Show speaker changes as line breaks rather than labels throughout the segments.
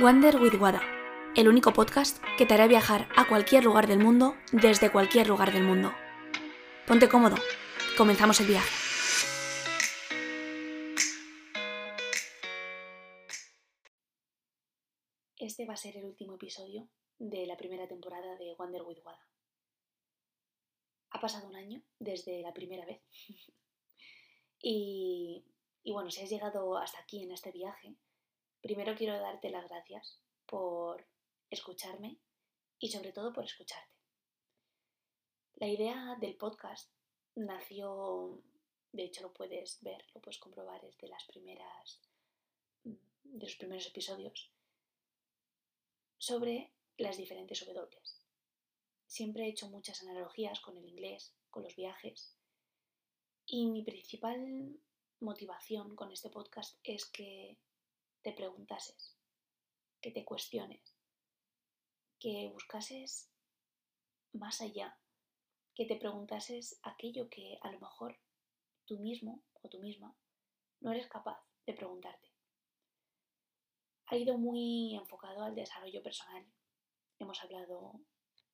Wander with Wada, el único podcast que te hará viajar a cualquier lugar del mundo desde cualquier lugar del mundo. Ponte cómodo, comenzamos el viaje. Este va a ser el último episodio de la primera temporada de Wander with Wada. Ha pasado un año desde la primera vez. y, y bueno, si has llegado hasta aquí en este viaje, Primero quiero darte las gracias por escucharme y sobre todo por escucharte. La idea del podcast nació, de hecho lo puedes ver, lo puedes comprobar, es de las primeras de los primeros episodios sobre las diferentes W. Siempre he hecho muchas analogías con el inglés, con los viajes y mi principal motivación con este podcast es que te preguntases, que te cuestiones, que buscases más allá, que te preguntases aquello que a lo mejor tú mismo o tú misma no eres capaz de preguntarte. Ha ido muy enfocado al desarrollo personal. Hemos hablado,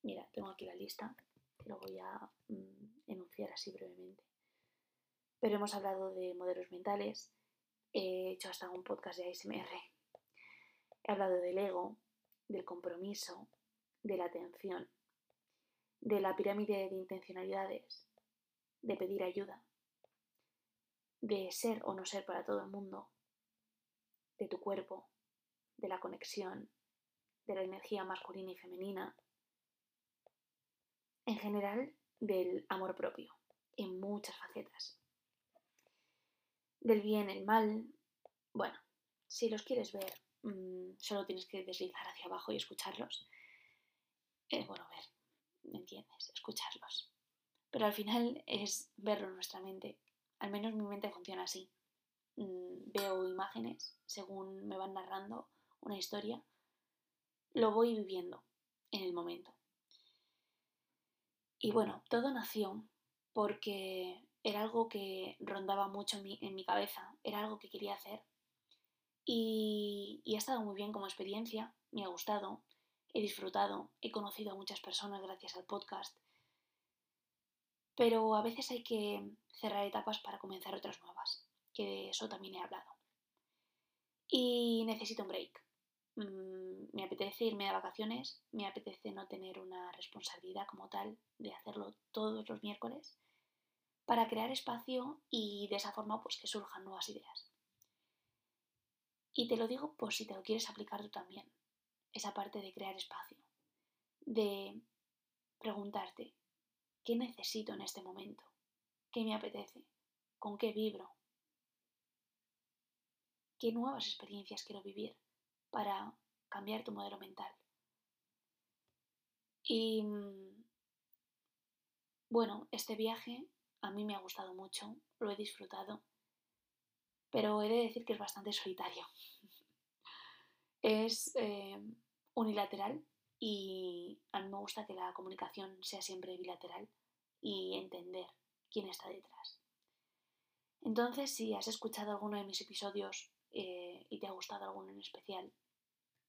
mira, tengo aquí la lista, lo voy a mm, enunciar así brevemente. Pero hemos hablado de modelos mentales, He hecho hasta un podcast de ASMR. He hablado del ego, del compromiso, de la atención, de la pirámide de intencionalidades, de pedir ayuda, de ser o no ser para todo el mundo, de tu cuerpo, de la conexión, de la energía masculina y femenina, en general del amor propio, en muchas facetas del bien, el mal. Bueno, si los quieres ver, mm, solo tienes que deslizar hacia abajo y escucharlos. Eh, bueno, ver, ¿me entiendes? Escucharlos. Pero al final es verlo en nuestra mente. Al menos mi mente funciona así. Mm, veo imágenes según me van narrando una historia. Lo voy viviendo en el momento. Y bueno, todo nació porque era algo que rondaba mucho en mi, cabeza, era algo que quería hacer. Y, y ha estado muy bien como experiencia, me ha gustado, he disfrutado, he conocido a muchas personas gracias al podcast. Pero a veces hay que cerrar etapas para comenzar otras nuevas, que de eso también he hablado. Y necesito un break. Mm, me apetece irme de vacaciones, me apetece no tener una responsabilidad como tal de hacerlo todos los miércoles para crear espacio y de esa forma pues que surjan nuevas ideas. Y te lo digo por si te lo quieres aplicar tú también, esa parte de crear espacio, de preguntarte, ¿qué necesito en este momento? ¿Qué me apetece? ¿Con qué vibro? ¿Qué nuevas experiencias quiero vivir para cambiar tu modelo mental? Y mm, bueno, este viaje a mí me ha gustado mucho, lo he disfrutado, pero he de decir que es bastante solitario. es eh, unilateral y a mí me gusta que la comunicación sea siempre bilateral y entender quién está detrás. Entonces, si has escuchado alguno de mis episodios eh, y te ha gustado alguno en especial,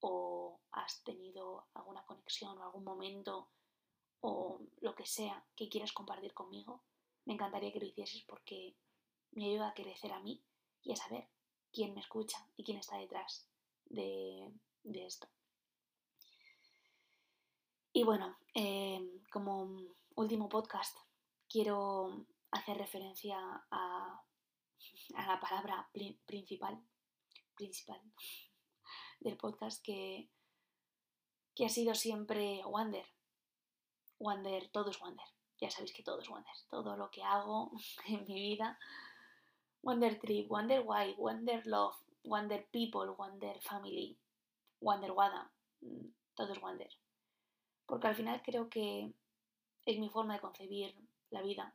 o has tenido alguna conexión o algún momento o lo que sea que quieras compartir conmigo, me encantaría que lo hicieses porque me ayuda a crecer a mí y a saber quién me escucha y quién está detrás de, esto. Y bueno, em, como último podcast, quiero hacer referencia a, la palabra principal, principal del podcast que, que ha sido siempre Wander. Wander, todo es Wander ya sabéis que todo es Wonder. Todo lo que hago en mi vida. Wonder Trip, Wonder Why, Wonder Love, Wonder People, Wonder Family, Wonder Wada. Mm, todo es Wonder. Porque al final creo que es mi forma de concebir la vida.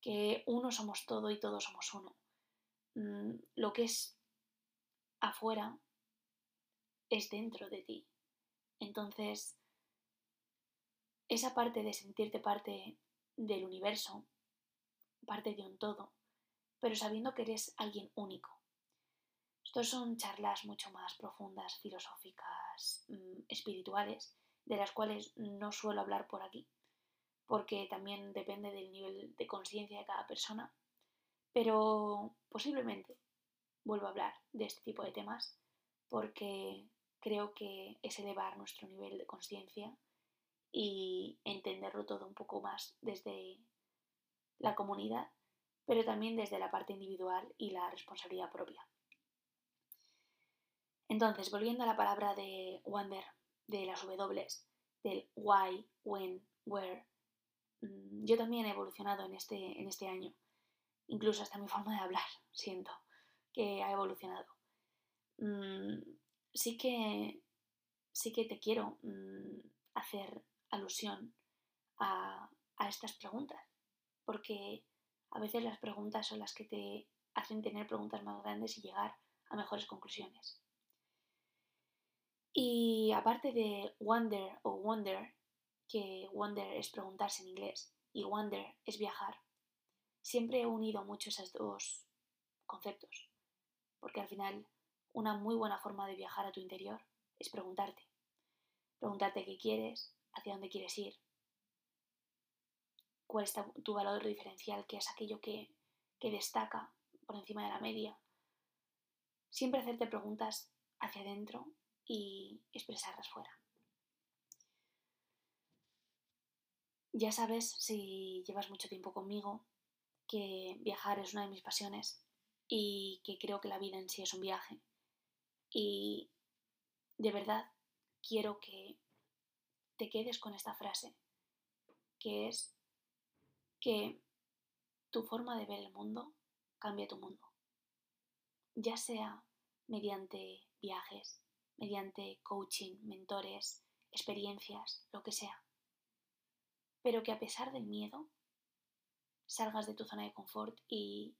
Que uno somos todo y todos somos uno. Mm, lo que es afuera es dentro de ti. Entonces, esa parte de sentirte parte del universo, parte de un todo, pero sabiendo que eres alguien único. Estos son charlas mucho más profundas, filosóficas, mm, espirituales, de las cuales no suelo hablar por aquí, porque también depende del nivel de conciencia de cada persona, pero posiblemente vuelvo a hablar de este tipo de temas porque creo que es elevar nuestro nivel de conciencia y entenderlo todo un poco más desde la comunidad, pero también desde la parte individual y la responsabilidad propia. Entonces, volviendo a la palabra de wonder, de las W, del why, when, where, mm, yo también he evolucionado en este, en este año. Incluso hasta mi forma de hablar, siento que ha evolucionado. Mm, sí, que, sí que te quiero mm, hacer alusión a, estas preguntas, porque a veces las preguntas son las que te hacen tener preguntas más grandes y llegar a mejores conclusiones. Y aparte de wonder o wonder, que wonder es preguntarse en inglés y wonder es viajar, siempre he unido mucho esos dos conceptos, porque al final una muy buena forma de viajar a tu interior es preguntarte. Preguntarte qué quieres, hacia dónde quieres ir, cuál es tu valor diferencial, qué es aquello que, que destaca por encima de la media. Siempre hacerte preguntas hacia adentro y expresarlas fuera. Ya sabes, si llevas mucho tiempo conmigo, que viajar es una de mis pasiones y que creo que la vida en sí es un viaje. Y de verdad quiero que te quedes con esta frase, que es que tu forma de ver el mundo cambia tu mundo, ya sea mediante viajes, mediante coaching, mentores, experiencias, lo que sea. Pero que a pesar del miedo, salgas de tu zona de confort y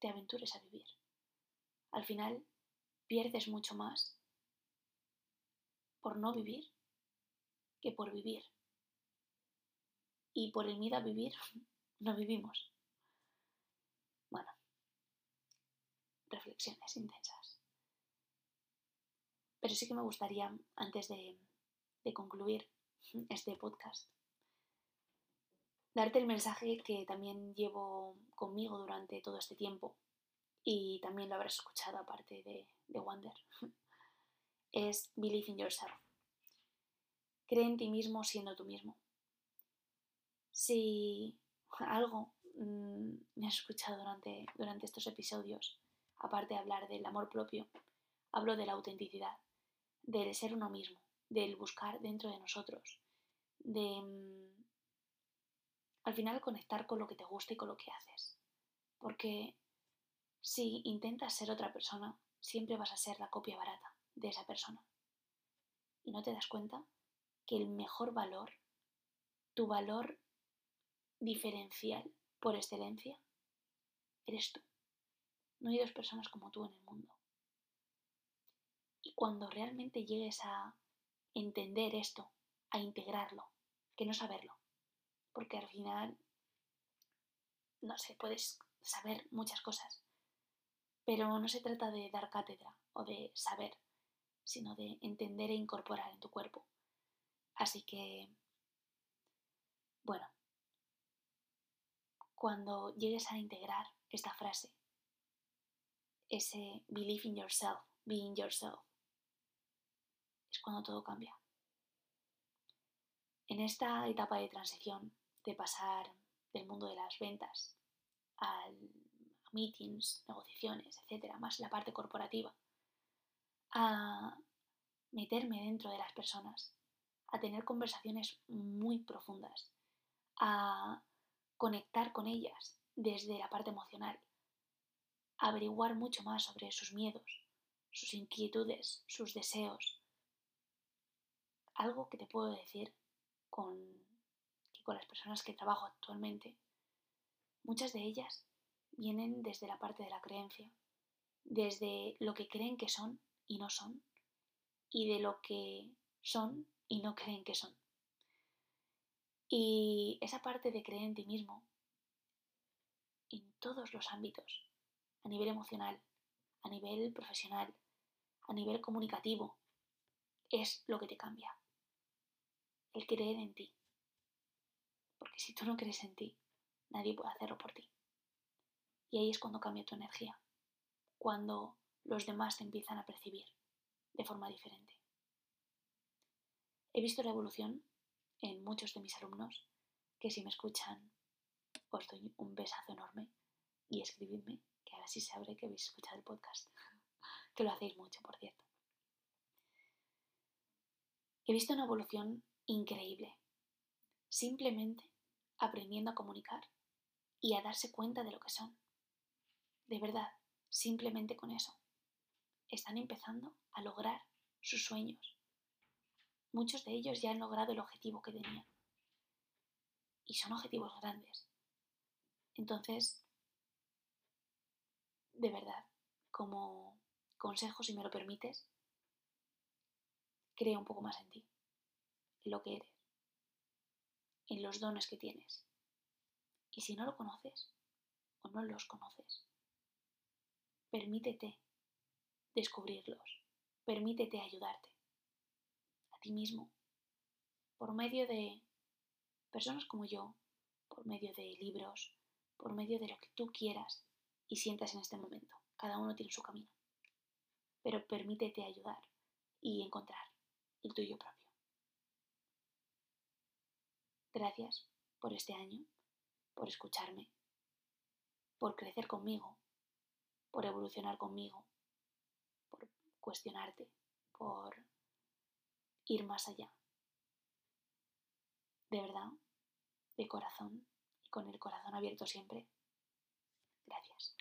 te aventures a vivir. Al final, pierdes mucho más por no vivir que por vivir. Y por el miedo a vivir, no vivimos. Bueno, reflexiones intensas. Pero sí que me gustaría, antes de, concluir este podcast, darte el mensaje que también llevo conmigo durante todo este tiempo y también lo habrás escuchado aparte de, de Wonder. es Believe in yourself. Cree en ti mismo siendo tú mismo. Si algo mm, me has escuchado durante, durante estos episodios, aparte de hablar del amor propio, hablo de la autenticidad del ser uno mismo, del buscar dentro de nosotros, de mm, al final conectar con lo que te gusta y con lo que haces. Porque si intentas ser otra persona, siempre vas a ser la copia barata de esa persona. Y no te das cuenta que el mejor valor, tu valor diferencial por excelencia, eres tú. No hay dos personas como tú en el mundo. Y cuando realmente llegues a entender esto, a integrarlo, que no saberlo, porque al final, no sé, puedes saber muchas cosas, pero no se trata de dar cátedra o de saber, sino de entender e incorporar en tu cuerpo. Así que, bueno, cuando llegues a integrar esta frase, ese believe in yourself, being yourself, es cuando todo cambia. En esta etapa de transición, de pasar del mundo de las ventas a meetings, negociaciones, etcétera, más la parte corporativa, a meterme dentro de las personas, a tener conversaciones muy profundas, a conectar con ellas desde la parte emocional, a averiguar mucho más sobre sus miedos, sus inquietudes, sus deseos, algo que te puedo decir con, con las personas que trabajo actualmente, muchas de ellas vienen desde la parte de la creencia, desde lo que creen que son y no son, y de lo que son y no creen que son. Y esa parte de creer en ti mismo, en todos los ámbitos, a nivel emocional, a nivel profesional, a nivel comunicativo, es lo que te cambia. El creer en ti. Porque si tú no crees en ti, nadie puede hacerlo por ti. Y ahí es cuando cambia tu energía, cuando los demás te empiezan a percibir de forma diferente. He visto la evolución en muchos de mis alumnos que si me escuchan os doy un besazo enorme y escribidme, que ahora sí sabré que habéis escuchado el podcast, que lo hacéis mucho, por cierto. He visto una evolución increíble, simplemente aprendiendo a comunicar y a darse cuenta de lo que son. De verdad, simplemente con eso. Están empezando a lograr sus sueños. Muchos de ellos ya han logrado el objetivo que tenían. Y son objetivos grandes. Entonces, de verdad, como consejo, si me lo permites, crea un poco más en ti, en lo que eres, en los dones que tienes. Y si no lo conoces o no los conoces, permítete descubrirlos, permítete ayudarte a ti mismo por medio de personas como yo, por medio de libros, por medio de lo que tú quieras y sientas en este momento. Cada uno tiene su camino. Pero permítete ayudar y encontrar el tuyo propio. Gracias por este año, por escucharme, por crecer conmigo, por evolucionar conmigo, cuestionarte, por ir más allá. De verdad, de corazón y con el corazón abierto siempre. Gracias.